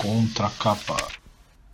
Contracapa.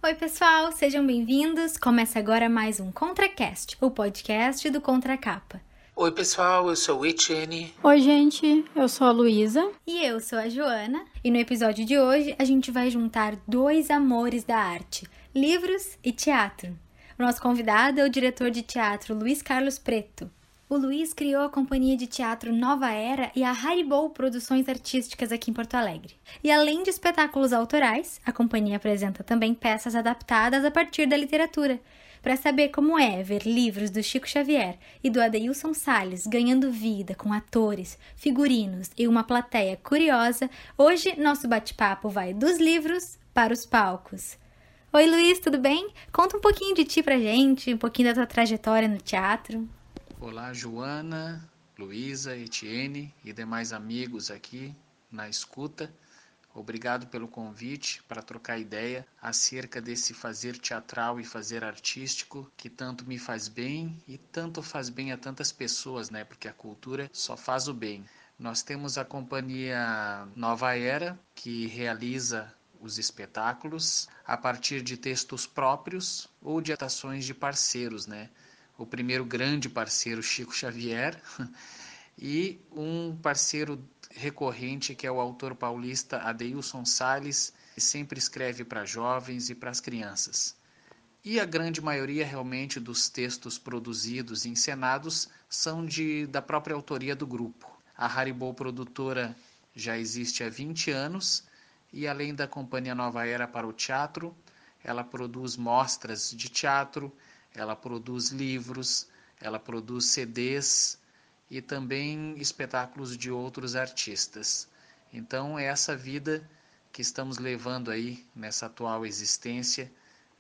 Oi, pessoal, sejam bem-vindos. Começa agora mais um ContraCast, o podcast do Contracapa. Oi, pessoal, eu sou o Etienne. Oi, gente, eu sou a Luísa. E eu sou a Joana. E no episódio de hoje a gente vai juntar dois amores da arte: livros e teatro. O nosso convidado é o diretor de teatro Luiz Carlos Preto. O Luiz criou a companhia de teatro Nova Era e a Haribo Produções Artísticas aqui em Porto Alegre. E além de espetáculos autorais, a companhia apresenta também peças adaptadas a partir da literatura. Para saber como é ver livros do Chico Xavier e do Adeilson Salles ganhando vida com atores, figurinos e uma plateia curiosa, hoje nosso bate-papo vai dos livros para os palcos. Oi Luiz, tudo bem? Conta um pouquinho de ti pra gente, um pouquinho da tua trajetória no teatro. Olá, Joana, Luísa, Etienne e demais amigos aqui na escuta. Obrigado pelo convite para trocar ideia acerca desse fazer teatral e fazer artístico que tanto me faz bem e tanto faz bem a tantas pessoas, né? Porque a cultura só faz o bem. Nós temos a companhia Nova Era, que realiza os espetáculos a partir de textos próprios ou de atações de parceiros, né? O primeiro grande parceiro, Chico Xavier, e um parceiro recorrente que é o autor paulista Adeilson Sales, que sempre escreve para jovens e para as crianças. E a grande maioria realmente dos textos produzidos e encenados são de, da própria autoria do grupo. A Haribo Produtora já existe há 20 anos e além da Companhia Nova Era para o Teatro, ela produz mostras de teatro, ela produz livros, ela produz CDs e também espetáculos de outros artistas. Então é essa vida que estamos levando aí nessa atual existência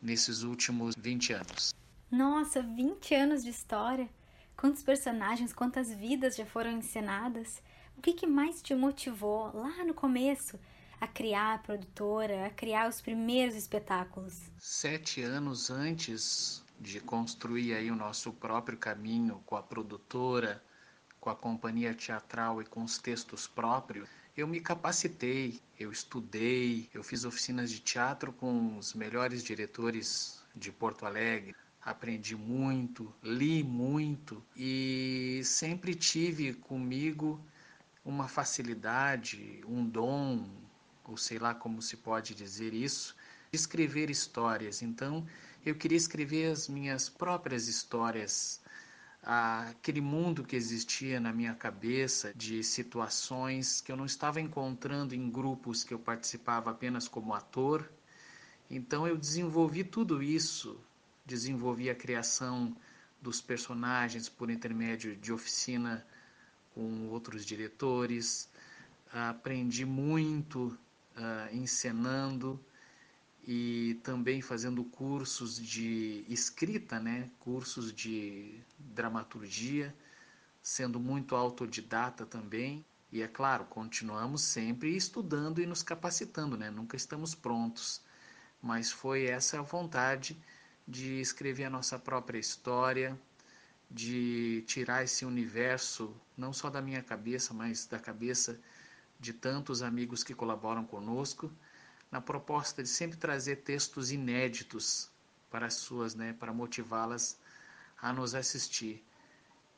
nesses últimos 20 anos. Nossa, 20 anos de história! Quantos personagens, quantas vidas já foram encenadas? O que, que mais te motivou lá no começo a criar a produtora, a criar os primeiros espetáculos? Sete anos antes de construir aí o nosso próprio caminho com a produtora, com a companhia teatral e com os textos próprios, eu me capacitei, eu estudei, eu fiz oficinas de teatro com os melhores diretores de Porto Alegre, aprendi muito, li muito e sempre tive comigo uma facilidade, um dom, ou sei lá como se pode dizer isso, de escrever histórias. Então, eu queria escrever as minhas próprias histórias, aquele mundo que existia na minha cabeça de situações que eu não estava encontrando em grupos que eu participava apenas como ator. Então eu desenvolvi tudo isso, desenvolvi a criação dos personagens por intermédio de oficina com outros diretores, aprendi muito uh, encenando e também fazendo cursos de escrita, né? cursos de dramaturgia, sendo muito autodidata também. E é claro, continuamos sempre estudando e nos capacitando, né? nunca estamos prontos. Mas foi essa a vontade de escrever a nossa própria história, de tirar esse universo, não só da minha cabeça, mas da cabeça de tantos amigos que colaboram conosco na proposta de sempre trazer textos inéditos para as suas, né, para motivá-las a nos assistir.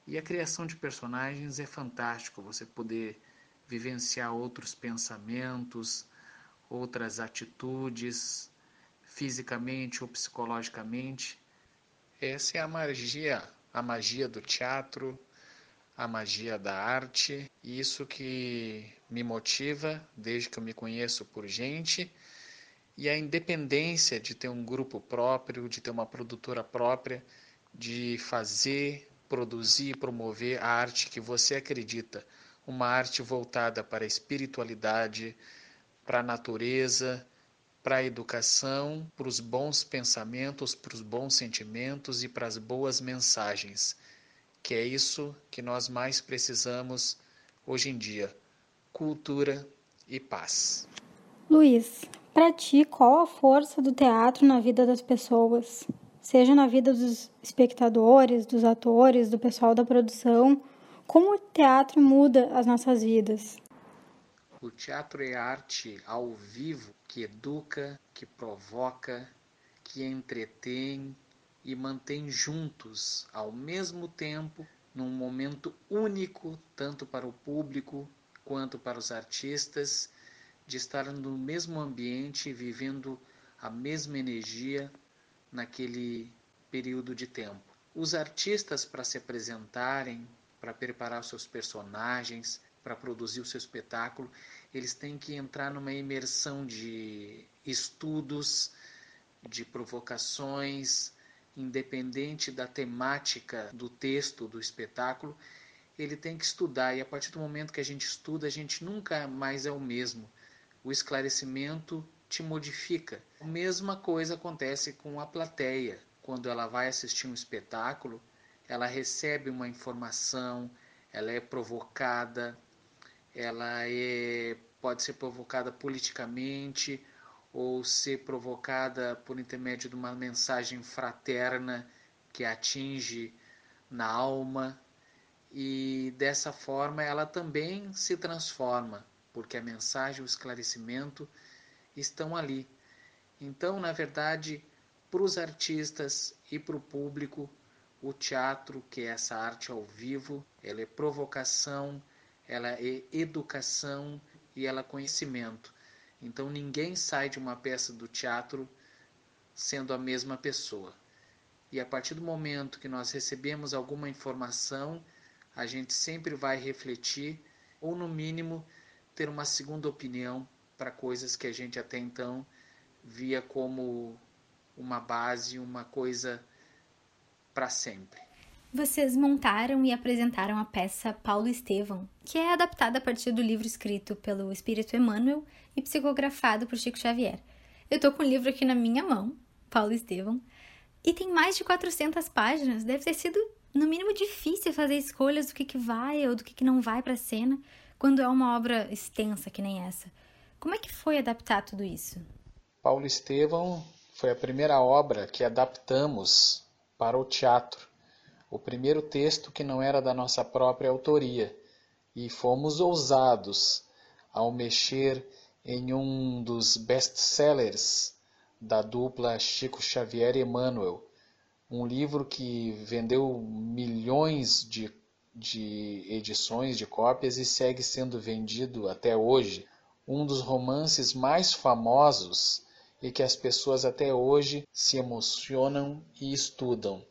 E a criação de personagens é fantástico, você poder vivenciar outros pensamentos, outras atitudes, fisicamente ou psicologicamente. Essa é a magia, a magia do teatro, a magia da arte, isso que me motiva desde que eu me conheço por gente. E a independência de ter um grupo próprio, de ter uma produtora própria, de fazer, produzir e promover a arte que você acredita, uma arte voltada para a espiritualidade, para a natureza, para a educação, para os bons pensamentos, para os bons sentimentos e para as boas mensagens que é isso que nós mais precisamos hoje em dia: cultura e paz. Luiz, para ti, qual a força do teatro na vida das pessoas? seja na vida dos espectadores, dos atores, do pessoal da produção, como o teatro muda as nossas vidas. O teatro é arte ao vivo que educa, que provoca, que entretém e mantém juntos ao mesmo tempo num momento único, tanto para o público quanto para os artistas, de estar no mesmo ambiente, vivendo a mesma energia naquele período de tempo. Os artistas, para se apresentarem, para preparar seus personagens, para produzir o seu espetáculo, eles têm que entrar numa imersão de estudos, de provocações, independente da temática do texto do espetáculo, ele tem que estudar e a partir do momento que a gente estuda, a gente nunca mais é o mesmo. O esclarecimento te modifica. A mesma coisa acontece com a plateia. Quando ela vai assistir um espetáculo, ela recebe uma informação, ela é provocada, ela é, pode ser provocada politicamente ou ser provocada por intermédio de uma mensagem fraterna que atinge na alma e dessa forma ela também se transforma, porque a mensagem, o esclarecimento estão ali. Então, na verdade, para os artistas e para o público, o teatro, que é essa arte ao vivo, ela é provocação, ela é educação e ela é conhecimento. Então ninguém sai de uma peça do teatro sendo a mesma pessoa. E a partir do momento que nós recebemos alguma informação, a gente sempre vai refletir ou no mínimo ter uma segunda opinião para coisas que a gente até então via como uma base, uma coisa para sempre. Vocês montaram e apresentaram a peça Paulo Estevão, que é adaptada a partir do livro escrito pelo Espírito Emmanuel e psicografado por Chico Xavier. Eu tô com o livro aqui na minha mão, Paulo Estevão, e tem mais de 400 páginas. Deve ter sido, no mínimo, difícil fazer escolhas do que, que vai ou do que, que não vai para a cena quando é uma obra extensa que nem essa. Como é que foi adaptar tudo isso? Paulo Estevão foi a primeira obra que adaptamos para o teatro o primeiro texto que não era da nossa própria autoria, e fomos ousados ao mexer em um dos best-sellers da dupla Chico Xavier e Emmanuel, um livro que vendeu milhões de, de edições, de cópias e segue sendo vendido até hoje, um dos romances mais famosos e que as pessoas até hoje se emocionam e estudam.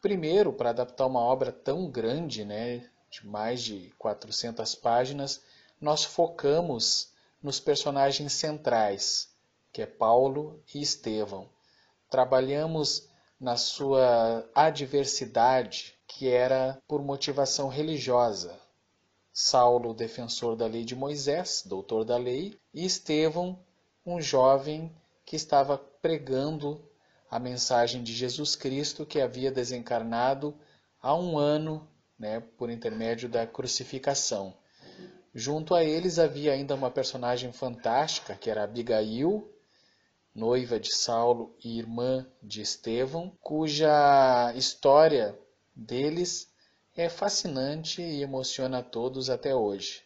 Primeiro, para adaptar uma obra tão grande, né, de mais de 400 páginas, nós focamos nos personagens centrais, que é Paulo e Estevão. Trabalhamos na sua adversidade, que era por motivação religiosa. Saulo, defensor da lei de Moisés, doutor da lei, e Estevão, um jovem que estava pregando a mensagem de Jesus Cristo que havia desencarnado há um ano, né, por intermédio da crucificação. Junto a eles havia ainda uma personagem fantástica, que era Abigail, noiva de Saulo e irmã de Estevão, cuja história deles é fascinante e emociona a todos até hoje.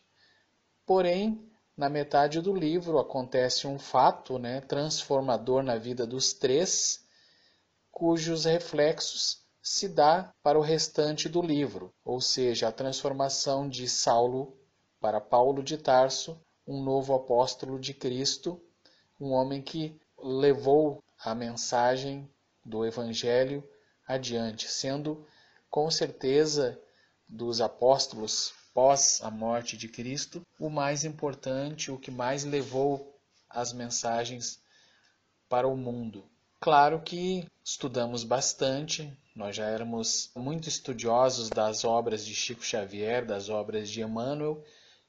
Porém, na metade do livro acontece um fato né, transformador na vida dos três, cujos reflexos se dá para o restante do livro, ou seja, a transformação de Saulo para Paulo de Tarso, um novo apóstolo de Cristo, um homem que levou a mensagem do Evangelho adiante, sendo com certeza dos apóstolos pós a morte de Cristo o mais importante, o que mais levou as mensagens para o mundo. Claro que estudamos bastante, nós já éramos muito estudiosos das obras de Chico Xavier, das obras de Emmanuel,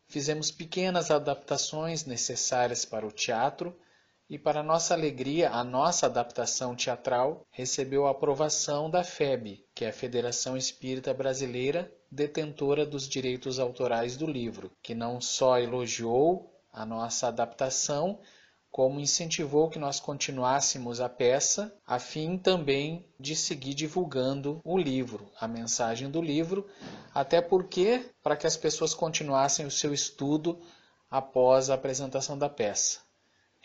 fizemos pequenas adaptações necessárias para o teatro e, para nossa alegria, a nossa adaptação teatral recebeu a aprovação da FEB, que é a Federação Espírita Brasileira, detentora dos direitos autorais do livro, que não só elogiou a nossa adaptação, como incentivou que nós continuássemos a peça, a fim também de seguir divulgando o livro, a mensagem do livro, até porque para que as pessoas continuassem o seu estudo após a apresentação da peça.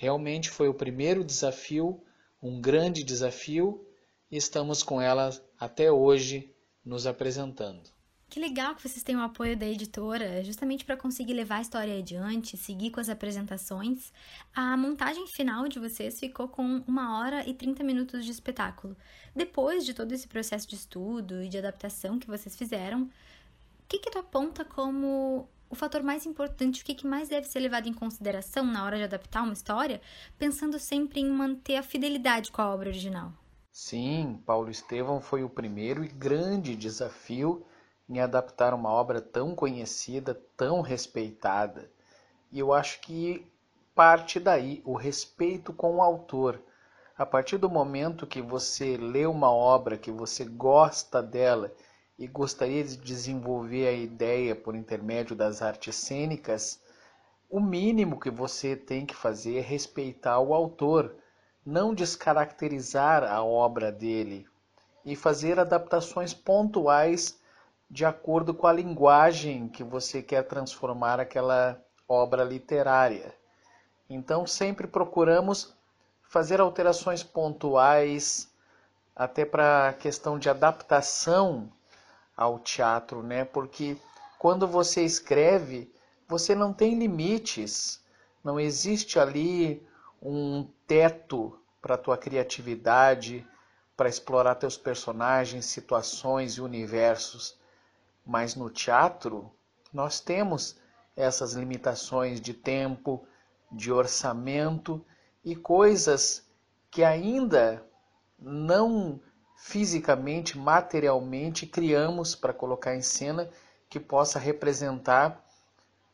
Realmente foi o primeiro desafio, um grande desafio, e estamos com ela até hoje nos apresentando. Que legal que vocês têm o apoio da editora, justamente para conseguir levar a história adiante, seguir com as apresentações. A montagem final de vocês ficou com uma hora e 30 minutos de espetáculo. Depois de todo esse processo de estudo e de adaptação que vocês fizeram, o que, que tu aponta como o fator mais importante, o que, que mais deve ser levado em consideração na hora de adaptar uma história, pensando sempre em manter a fidelidade com a obra original? Sim, Paulo Estevão foi o primeiro e grande desafio em adaptar uma obra tão conhecida, tão respeitada. E eu acho que parte daí o respeito com o autor. A partir do momento que você lê uma obra, que você gosta dela e gostaria de desenvolver a ideia por intermédio das artes cênicas, o mínimo que você tem que fazer é respeitar o autor, não descaracterizar a obra dele e fazer adaptações pontuais de acordo com a linguagem que você quer transformar aquela obra literária. Então, sempre procuramos fazer alterações pontuais, até para a questão de adaptação ao teatro, né? Porque quando você escreve, você não tem limites, não existe ali um teto para a tua criatividade, para explorar teus personagens, situações e universos. Mas no teatro, nós temos essas limitações de tempo, de orçamento e coisas que ainda não fisicamente, materialmente criamos para colocar em cena que possa representar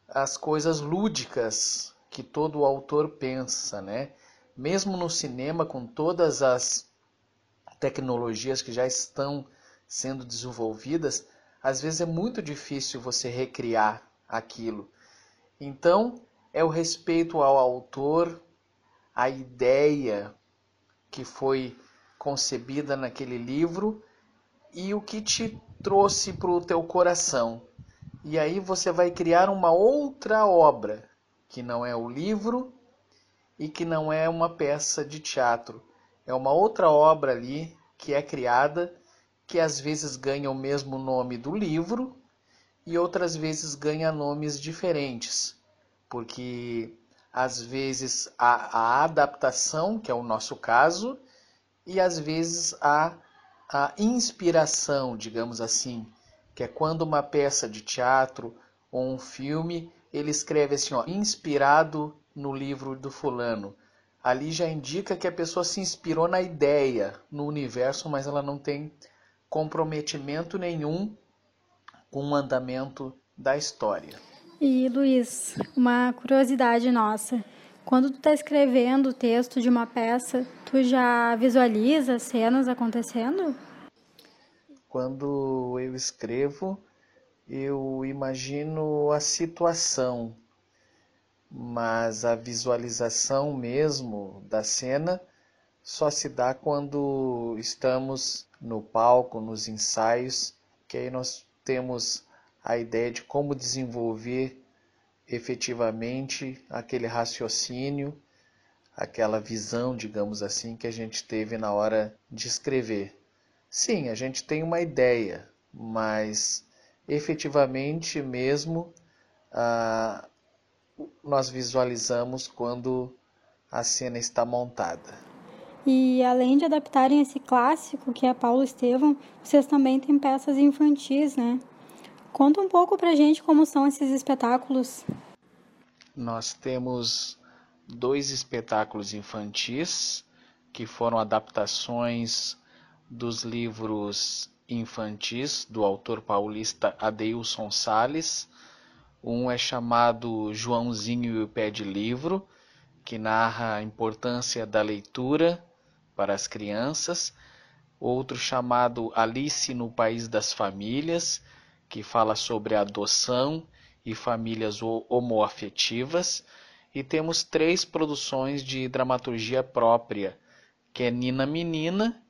as coisas lúdicas que todo autor pensa, né? Mesmo no cinema com todas as tecnologias que já estão sendo desenvolvidas, às vezes é muito difícil você recriar aquilo. Então, é o respeito ao autor, a ideia que foi concebida naquele livro e o que te trouxe para o teu coração. E aí você vai criar uma outra obra, que não é o livro e que não é uma peça de teatro. É uma outra obra ali que é criada que às vezes ganha o mesmo nome do livro e outras vezes ganha nomes diferentes, porque às vezes a, a adaptação, que é o nosso caso, e às vezes a, a inspiração, digamos assim, que é quando uma peça de teatro ou um filme ele escreve assim, ó, inspirado no livro do fulano. Ali já indica que a pessoa se inspirou na ideia, no universo, mas ela não tem comprometimento nenhum com o andamento da história. E Luiz, uma curiosidade nossa. Quando tu está escrevendo o texto de uma peça, tu já visualiza cenas acontecendo? Quando eu escrevo, eu imagino a situação, mas a visualização mesmo da cena só se dá quando estamos no palco, nos ensaios, que aí nós temos a ideia de como desenvolver efetivamente aquele raciocínio, aquela visão, digamos assim, que a gente teve na hora de escrever. Sim, a gente tem uma ideia, mas efetivamente mesmo ah, nós visualizamos quando a cena está montada. E além de adaptarem esse clássico, que é Paulo Estevam, vocês também têm peças infantis, né? Conta um pouco pra gente como são esses espetáculos. Nós temos dois espetáculos infantis que foram adaptações dos livros infantis do autor paulista Adeilson Sales. Um é chamado Joãozinho e o Pé de Livro, que narra a importância da leitura para as crianças, outro chamado Alice no País das Famílias, que fala sobre adoção e famílias homoafetivas, e temos três produções de dramaturgia própria, que é Nina Menina,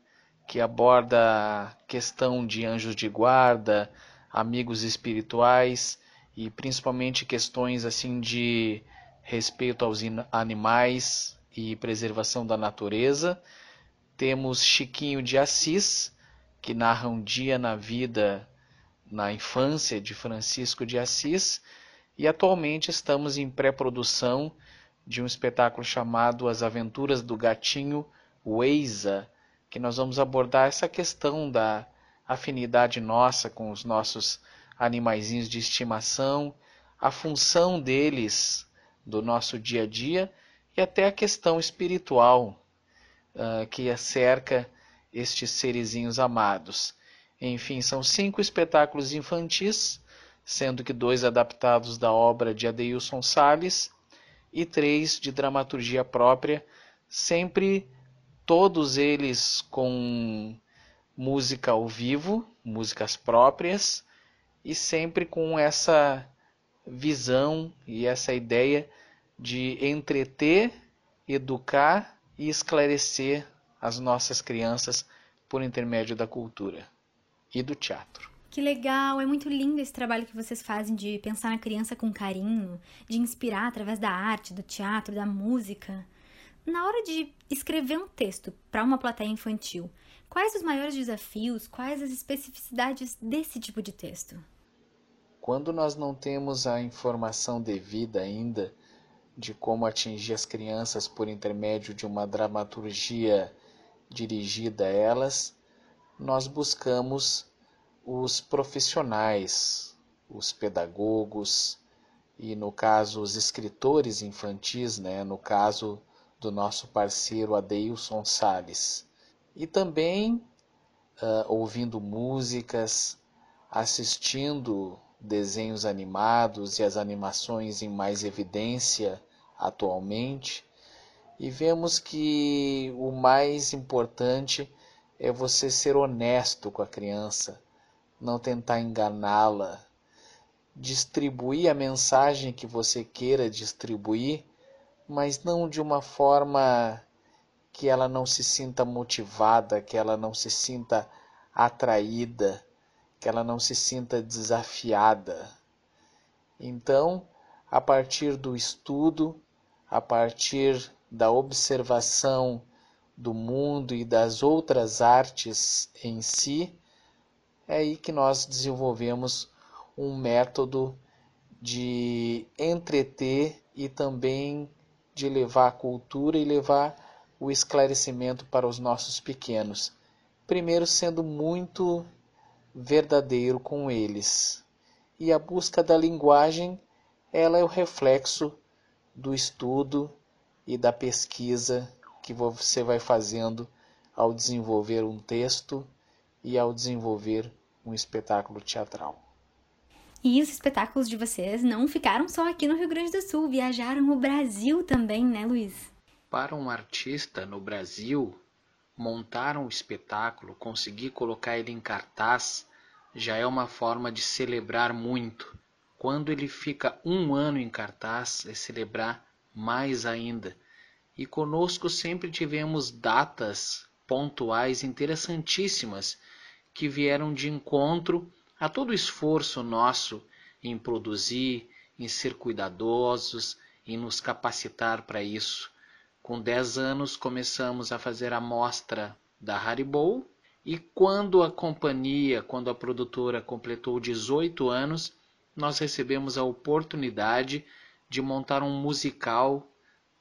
que aborda a questão de anjos de guarda, amigos espirituais e principalmente questões assim de respeito aos animais e preservação da natureza. Temos Chiquinho de Assis, que narra um dia na vida, na infância de Francisco de Assis, e atualmente estamos em pré-produção de um espetáculo chamado As Aventuras do Gatinho Weisa, que nós vamos abordar essa questão da afinidade nossa com os nossos animaizinhos de estimação, a função deles do nosso dia a dia e até a questão espiritual uh, que cerca estes serizinhos amados. Enfim, são cinco espetáculos infantis sendo que dois adaptados da obra de Adeilson Sales e três de dramaturgia própria, sempre todos eles com música ao vivo, músicas próprias, e sempre com essa visão e essa ideia de entreter, educar e esclarecer as nossas crianças por intermédio da cultura e do teatro. Que legal, é muito lindo esse trabalho que vocês fazem de pensar na criança com carinho, de inspirar através da arte, do teatro, da música. Na hora de escrever um texto para uma plateia infantil, quais os maiores desafios, quais as especificidades desse tipo de texto? Quando nós não temos a informação devida ainda de como atingir as crianças por intermédio de uma dramaturgia dirigida a elas, nós buscamos os profissionais, os pedagogos e, no caso, os escritores infantis, né? no caso do nosso parceiro Adeilson Sales. E também uh, ouvindo músicas, assistindo desenhos animados e as animações em mais evidência atualmente, e vemos que o mais importante é você ser honesto com a criança, não tentar enganá-la, distribuir a mensagem que você queira distribuir, mas não de uma forma que ela não se sinta motivada, que ela não se sinta atraída, que ela não se sinta desafiada. Então, a partir do estudo, a partir da observação do mundo e das outras artes em si, é aí que nós desenvolvemos um método de entreter e também de levar a cultura e levar o esclarecimento para os nossos pequenos. Primeiro, sendo muito verdadeiro com eles. E a busca da linguagem, ela é o reflexo do estudo e da pesquisa que você vai fazendo ao desenvolver um texto e ao desenvolver um espetáculo teatral. E os espetáculos de vocês não ficaram só aqui no Rio Grande do Sul, viajaram o Brasil também, né, Luiz? Para um artista no Brasil, montar um espetáculo, conseguir colocar ele em cartaz, já é uma forma de celebrar muito. Quando ele fica um ano em cartaz, é celebrar mais ainda. E conosco sempre tivemos datas pontuais interessantíssimas que vieram de encontro a todo o esforço nosso em produzir, em ser cuidadosos, em nos capacitar para isso. Com 10 anos começamos a fazer a mostra da Haribo e quando a companhia, quando a produtora completou 18 anos, nós recebemos a oportunidade de montar um musical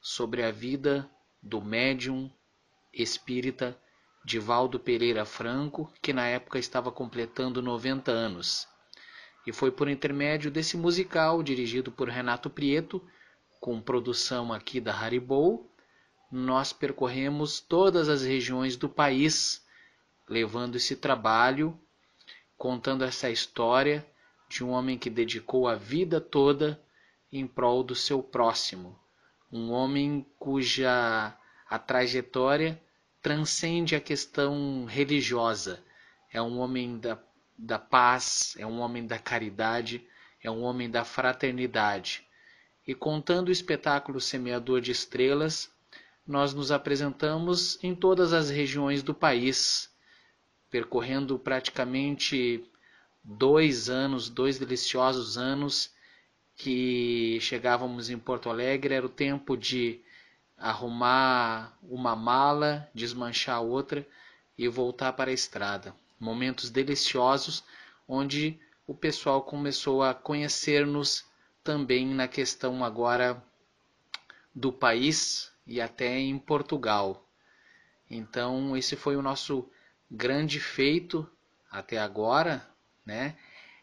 sobre a vida do médium espírita Divaldo Pereira Franco, que na época estava completando 90 anos. E foi por intermédio desse musical, dirigido por Renato Prieto, com produção aqui da Haribo, nós percorremos todas as regiões do país, levando esse trabalho, contando essa história de um homem que dedicou a vida toda em prol do seu próximo, um homem cuja a trajetória transcende a questão religiosa. É um homem da, da paz, é um homem da caridade, é um homem da fraternidade. e contando o espetáculo Semeador de Estrelas, nós nos apresentamos em todas as regiões do país, percorrendo praticamente dois anos, dois deliciosos anos que chegávamos em Porto Alegre, era o tempo de arrumar uma mala, desmanchar outra e voltar para a estrada. Momentos deliciosos onde o pessoal começou a conhecer-nos também na questão agora do país e até em Portugal. Então, esse foi o nosso grande feito até agora, né?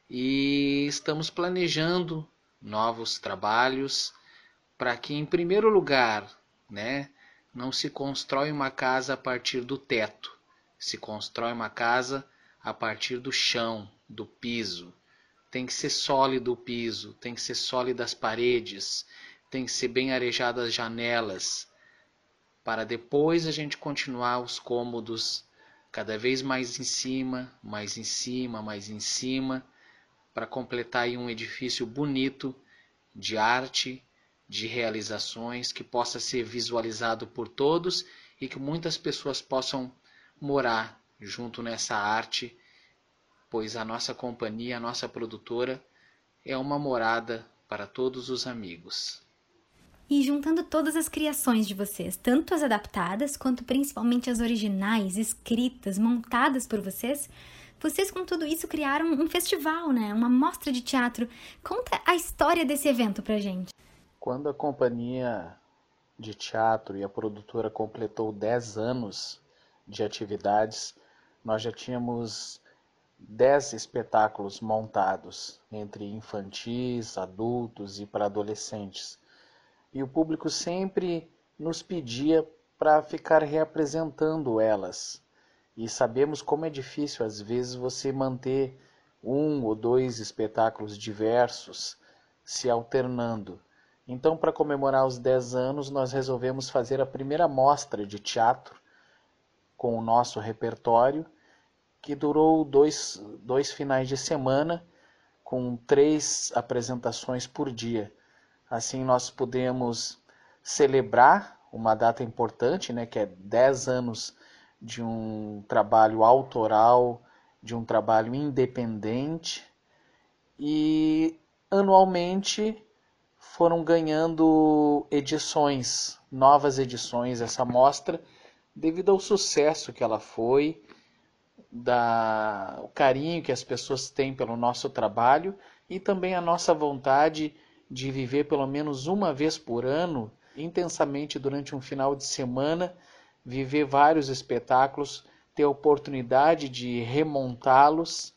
E estamos planejando novos trabalhos para que, em primeiro lugar, né, não se constrói uma casa a partir do teto, se constrói uma casa a partir do chão, do piso. Tem que ser sólido o piso, tem que ser sólidas as paredes, tem que ser bem arejadas as janelas, para depois a gente continuar os cômodos cada vez mais em cima, mais em cima, mais em cima, para completar um edifício bonito de arte, de realizações que possa ser visualizado por todos e que muitas pessoas possam morar junto nessa arte, pois a nossa companhia, a nossa produtora é uma morada para todos os amigos. E juntando todas as criações de vocês, tanto as adaptadas quanto principalmente as originais, escritas, montadas por vocês, vocês com tudo isso criaram um festival, né? Uma mostra de teatro. Conta a história desse evento pra gente. Quando a companhia de teatro e a produtora completou 10 anos de atividades, nós já tínhamos 10 espetáculos montados entre infantis, adultos e para adolescentes. E o público sempre nos pedia para ficar reapresentando elas. E sabemos como é difícil às vezes você manter um ou dois espetáculos diversos se alternando. Então, para comemorar os 10 anos, nós resolvemos fazer a primeira mostra de teatro com o nosso repertório, que durou dois, dois finais de semana, com três apresentações por dia. Assim, nós podemos celebrar uma data importante, né, que é 10 anos de um trabalho autoral, de um trabalho independente, e anualmente foram ganhando edições, novas edições essa mostra, devido ao sucesso que ela foi, da o carinho que as pessoas têm pelo nosso trabalho e também a nossa vontade de viver pelo menos uma vez por ano intensamente durante um final de semana, viver vários espetáculos, ter a oportunidade de remontá-los.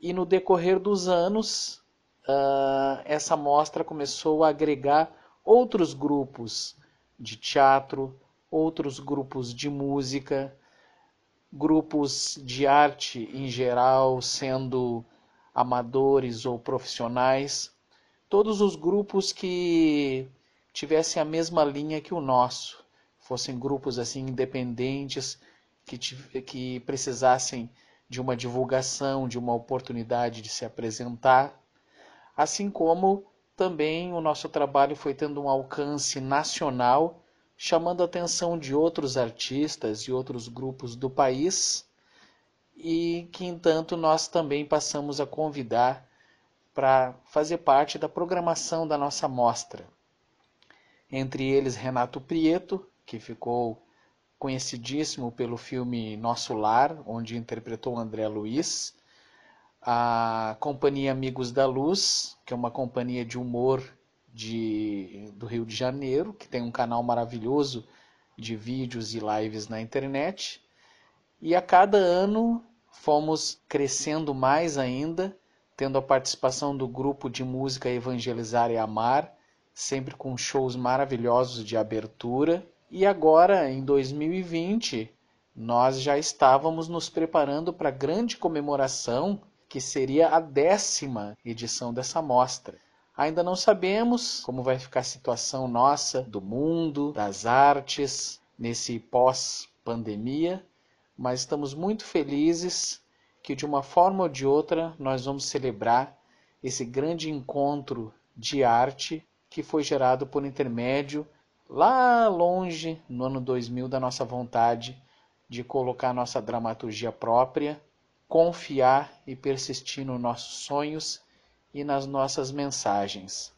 E no decorrer dos anos uh, essa mostra começou a agregar outros grupos de teatro, outros grupos de música, grupos de arte em geral, sendo amadores ou profissionais, todos os grupos que tivessem a mesma linha que o nosso, fossem grupos assim independentes que, que precisassem de uma divulgação, de uma oportunidade de se apresentar assim como também o nosso trabalho foi tendo um alcance nacional, chamando a atenção de outros artistas e outros grupos do país, e que, entanto, nós também passamos a convidar para fazer parte da programação da nossa mostra. Entre eles, Renato Prieto, que ficou conhecidíssimo pelo filme Nosso Lar, onde interpretou André Luiz, a Companhia Amigos da Luz, que é uma companhia de humor de, do Rio de Janeiro, que tem um canal maravilhoso de vídeos e lives na internet. E a cada ano fomos crescendo mais ainda, tendo a participação do grupo de música Evangelizar e Amar, sempre com shows maravilhosos de abertura. E agora, em 2020, nós já estávamos nos preparando para a grande comemoração que seria a décima edição dessa mostra. Ainda não sabemos como vai ficar a situação nossa, do mundo, das artes, nesse pós-pandemia, mas estamos muito felizes que de uma forma ou de outra nós vamos celebrar esse grande encontro de arte que foi gerado por intermédio lá longe, no ano 2000, da nossa vontade de colocar nossa dramaturgia própria, confiar e persistir nos nossos sonhos e nas nossas mensagens.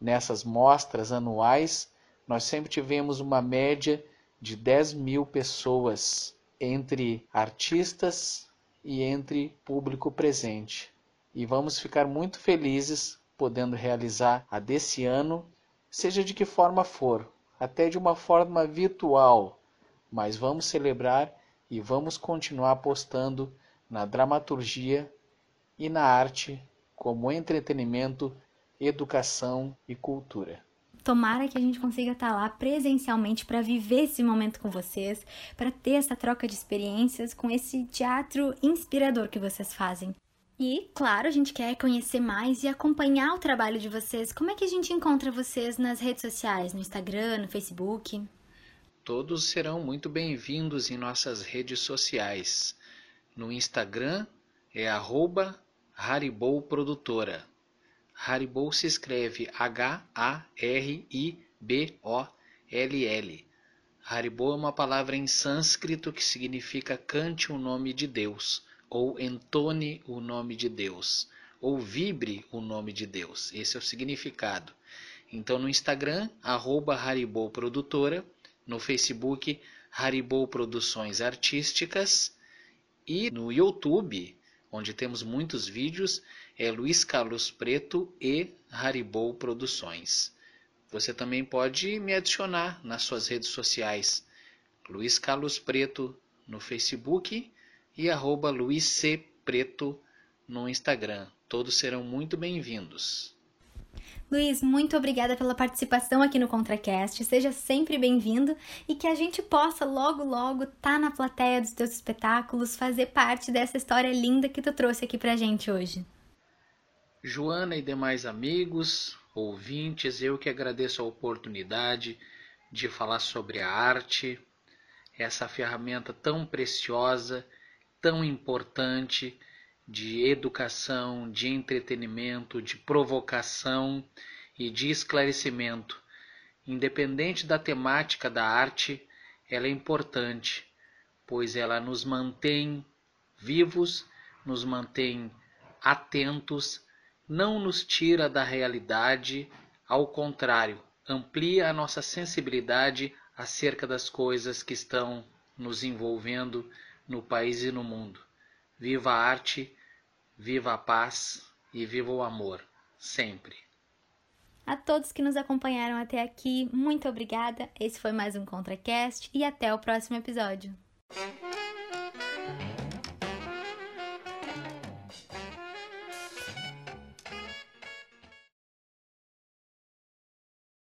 Nessas mostras anuais, nós sempre tivemos uma média de 10 mil pessoas entre artistas e entre público presente. E vamos ficar muito felizes podendo realizar a desse ano, seja de que forma for, até de uma forma virtual, mas vamos celebrar e vamos continuar apostando na dramaturgia e na arte como entretenimento, educação e cultura. Tomara que a gente consiga estar lá presencialmente para viver esse momento com vocês, para ter essa troca de experiências com esse teatro inspirador que vocês fazem. E, claro, a gente quer conhecer mais e acompanhar o trabalho de vocês. Como é que a gente encontra vocês nas redes sociais, no Instagram, no Facebook? Todos serão muito bem-vindos em nossas redes sociais. No Instagram é arroba Haribou Produtora. Haribou se escreve H-A-R-I-B-O-L-L. Haribou é uma palavra em sânscrito que significa cante o nome de Deus, ou entone o nome de Deus, ou vibre o nome de Deus. Esse é o significado. Então no Instagram, arroba Produtora, no Facebook, Haribou Produções Artísticas e no YouTube, onde temos muitos vídeos, é Luiz Carlos Preto e Haribou Produções. Você também pode me adicionar nas suas redes sociais, Luiz Carlos Preto no Facebook e arroba Luiz C. Preto no Instagram. Todos serão muito bem-vindos. Luiz, muito obrigada pela participação aqui no ContraCast. Seja sempre bem-vindo e que a gente possa logo, logo estar tá na plateia dos teus espetáculos, fazer parte dessa história linda que tu trouxe aqui pra gente hoje. Joana e demais amigos, ouvintes, eu que agradeço a oportunidade de falar sobre a arte, essa ferramenta tão preciosa, tão importante de educação, de entretenimento, de provocação e de esclarecimento. Independente da temática da arte, ela é importante, pois ela nos mantém vivos, nos mantém atentos, não nos tira da realidade, ao contrário, amplia a nossa sensibilidade acerca das coisas que estão nos envolvendo no país e no mundo. Viva a arte, Viva a paz e viva o amor, sempre. A todos que nos acompanharam até aqui, muito obrigada. Esse foi mais um ContraCast e até o próximo episódio.